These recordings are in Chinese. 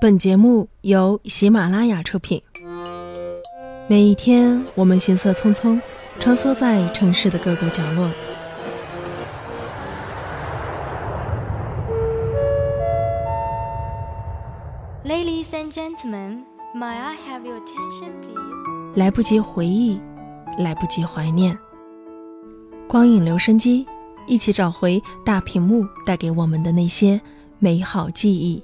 本节目由喜马拉雅出品。每一天，我们行色匆匆，穿梭在城市的各个角落。Ladies and gentlemen, may I have your attention, please? 来不及回忆，来不及怀念。光影留声机，一起找回大屏幕带给我们的那些美好记忆。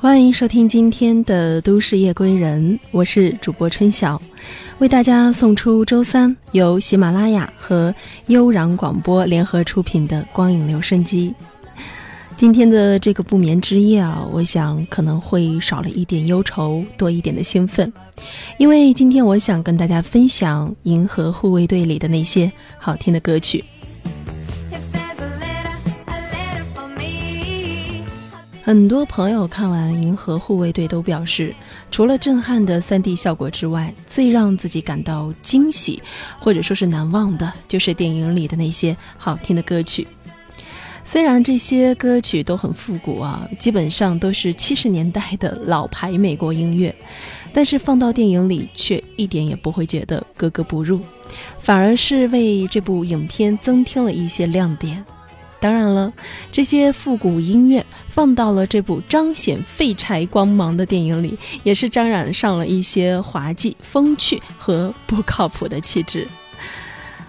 欢迎收听今天的《都市夜归人》，我是主播春晓，为大家送出周三由喜马拉雅和悠然广播联合出品的光影留声机。今天的这个不眠之夜啊，我想可能会少了一点忧愁，多一点的兴奋，因为今天我想跟大家分享《银河护卫队》里的那些好听的歌曲。很多朋友看完《银河护卫队》都表示，除了震撼的 3D 效果之外，最让自己感到惊喜或者说是难忘的，就是电影里的那些好听的歌曲。虽然这些歌曲都很复古啊，基本上都是七十年代的老牌美国音乐，但是放到电影里却一点也不会觉得格格不入，反而是为这部影片增添了一些亮点。当然了，这些复古音乐放到了这部彰显废柴光芒的电影里，也是沾染上了一些滑稽、风趣和不靠谱的气质。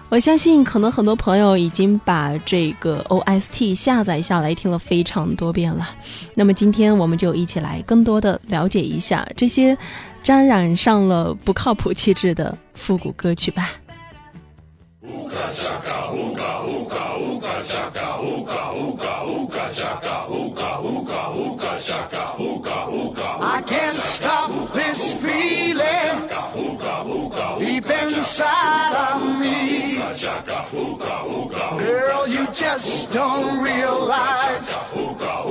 我相信，可能很多朋友已经把这个 OST 下载下来听了非常多遍了。那么今天我们就一起来更多的了解一下这些沾染上了不靠谱气质的复古歌曲吧。chaka, hookah, hookah, hookah chaka, hookah, hookah, hookah chaka, hookah, hookah. I can't stop this feeling deep inside of me. Girl, you just don't realize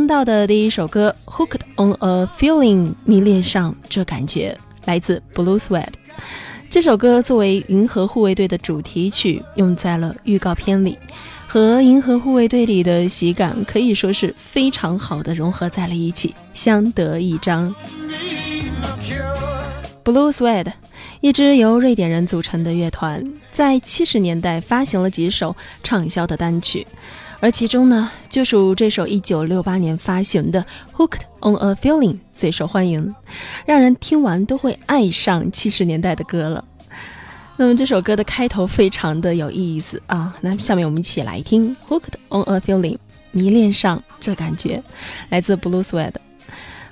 听到的第一首歌《Hooked on a Feeling》迷恋上这感觉，来自 Blue Sweat。这首歌作为《银河护卫队》的主题曲，用在了预告片里，和《银河护卫队》里的喜感可以说是非常好的融合在了一起，相得益彰。Blue Sweat，一支由瑞典人组成的乐团，在七十年代发行了几首畅销的单曲，而其中呢，就属这首一九六八年发行的《Hooked on a Feeling》最受欢迎，让人听完都会爱上七十年代的歌了。那么这首歌的开头非常的有意思啊，那下面我们一起来听《Hooked on a Feeling》，迷恋上这感觉，来自 Blue Sweat。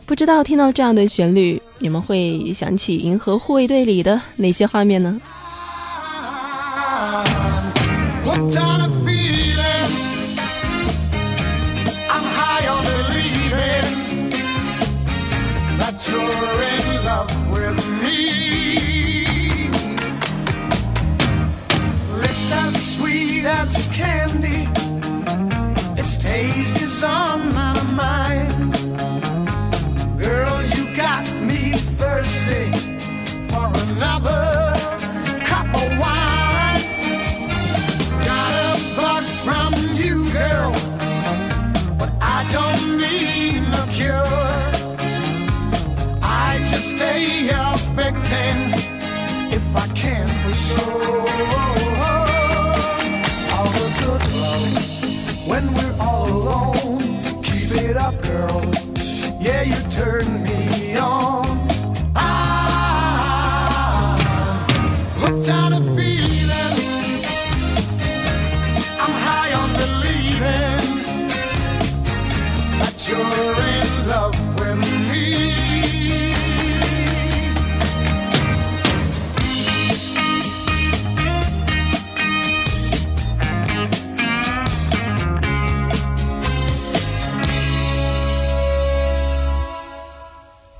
不知道听到这样的旋律，你们会想起《银河护卫队》里的哪些画面呢？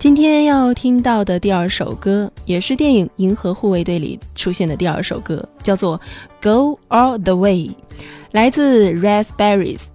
今天要听到的第二首歌，也是电影《银河护卫队》里出现的第二首歌，叫做《Go All the Way》，来自 Raspberries。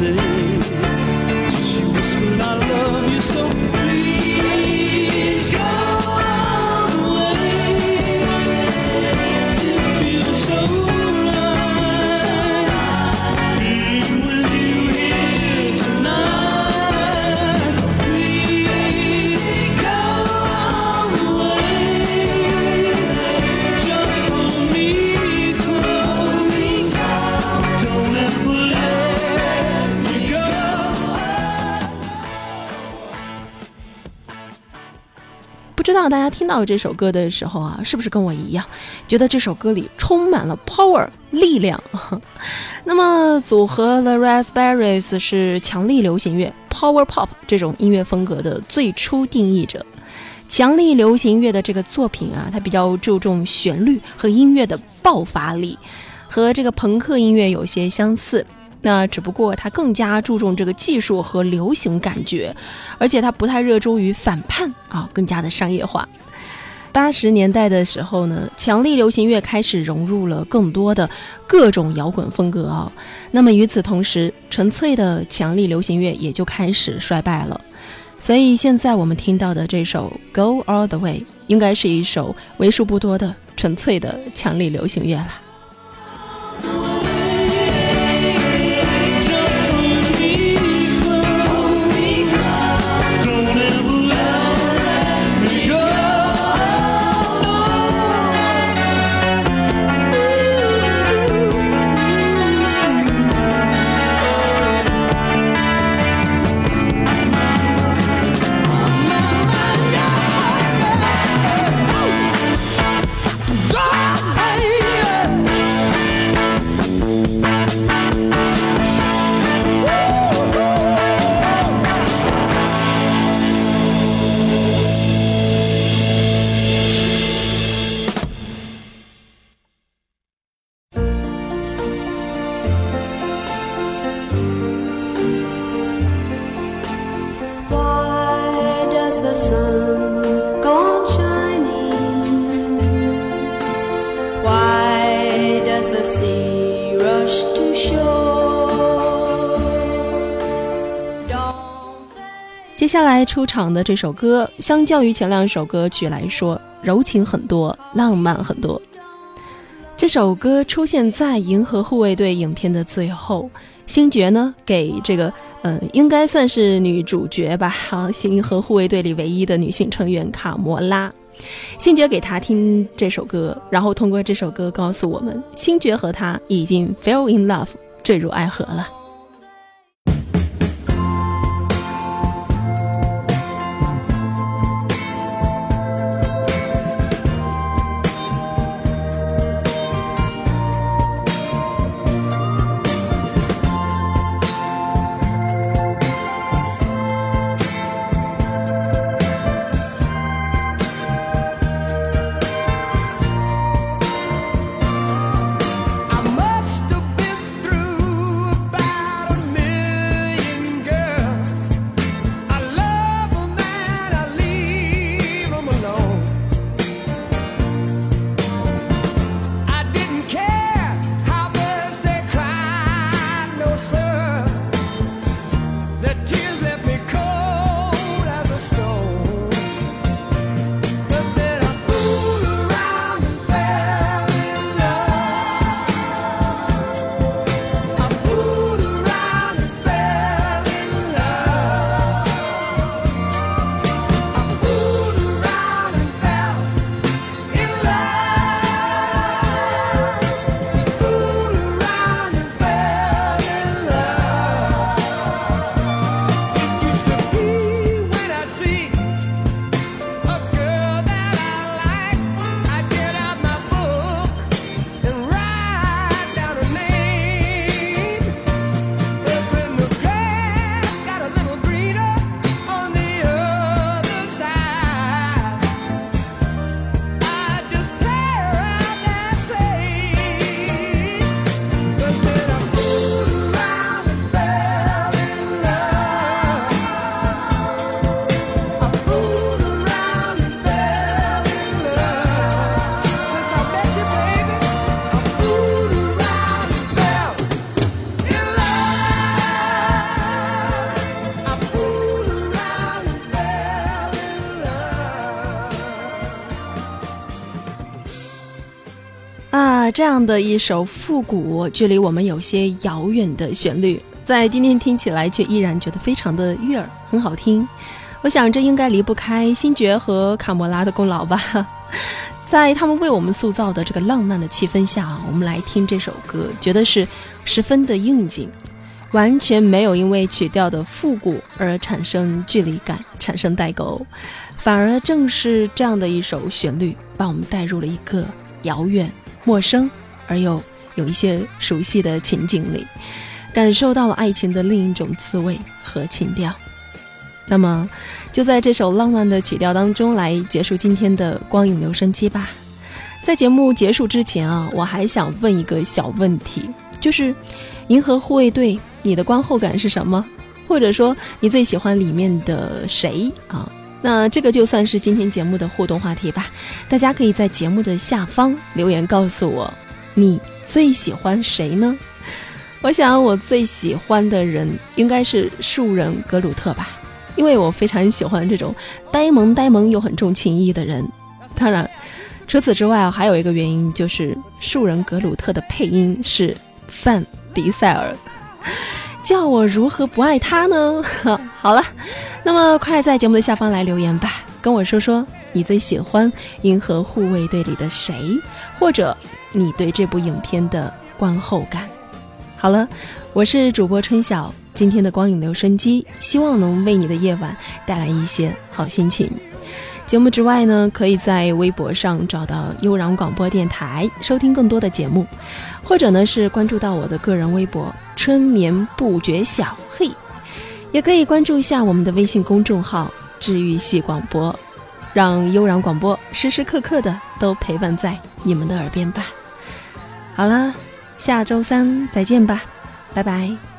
Say. She whispered, "I love you so." 知道大家听到这首歌的时候啊，是不是跟我一样，觉得这首歌里充满了 power 力量？那么，组合 The Raspberries 是强力流行乐 power pop 这种音乐风格的最初定义者。强力流行乐的这个作品啊，它比较注重旋律和音乐的爆发力，和这个朋克音乐有些相似。那只不过他更加注重这个技术和流行感觉，而且他不太热衷于反叛啊，更加的商业化。八十年代的时候呢，强力流行乐开始融入了更多的各种摇滚风格啊。那么与此同时，纯粹的强力流行乐也就开始衰败了。所以现在我们听到的这首《Go All the Way》应该是一首为数不多的纯粹的强力流行乐了。接下来出场的这首歌，相较于前两首歌曲来说，柔情很多，浪漫很多。这首歌出现在《银河护卫队》影片的最后，星爵呢给这个呃应该算是女主角吧，好，《银河护卫队》里唯一的女性成员卡魔拉，星爵给她听这首歌，然后通过这首歌告诉我们，星爵和她已经 fell in love，坠入爱河了。这样的一首复古，距离我们有些遥远的旋律，在今天听起来却依然觉得非常的悦耳，很好听。我想这应该离不开星爵和卡莫拉的功劳吧。在他们为我们塑造的这个浪漫的气氛下，我们来听这首歌，觉得是十分的应景，完全没有因为曲调的复古而产生距离感，产生代沟，反而正是这样的一首旋律，把我们带入了一个遥远、陌生而又有一些熟悉的情景里，感受到了爱情的另一种滋味和情调。那么，就在这首浪漫的曲调当中来结束今天的光影留声机吧。在节目结束之前啊，我还想问一个小问题，就是《银河护卫队》，你的观后感是什么？或者说你最喜欢里面的谁啊？那这个就算是今天节目的互动话题吧，大家可以在节目的下方留言告诉我，你最喜欢谁呢？我想我最喜欢的人应该是树人格鲁特吧。因为我非常喜欢这种呆萌呆萌又很重情义的人。当然，除此之外啊，还有一个原因就是树人格鲁特的配音是范迪塞尔。叫我如何不爱他呢？好了，那么快在节目的下方来留言吧，跟我说说你最喜欢《银河护卫队》里的谁，或者你对这部影片的观后感。好了，我是主播春晓。今天的光影留声机，希望能为你的夜晚带来一些好心情。节目之外呢，可以在微博上找到悠然广播电台，收听更多的节目，或者呢是关注到我的个人微博“春眠不觉晓”，嘿，也可以关注一下我们的微信公众号“治愈系广播”，让悠然广播时时刻刻的都陪伴在你们的耳边吧。好了，下周三再见吧，拜拜。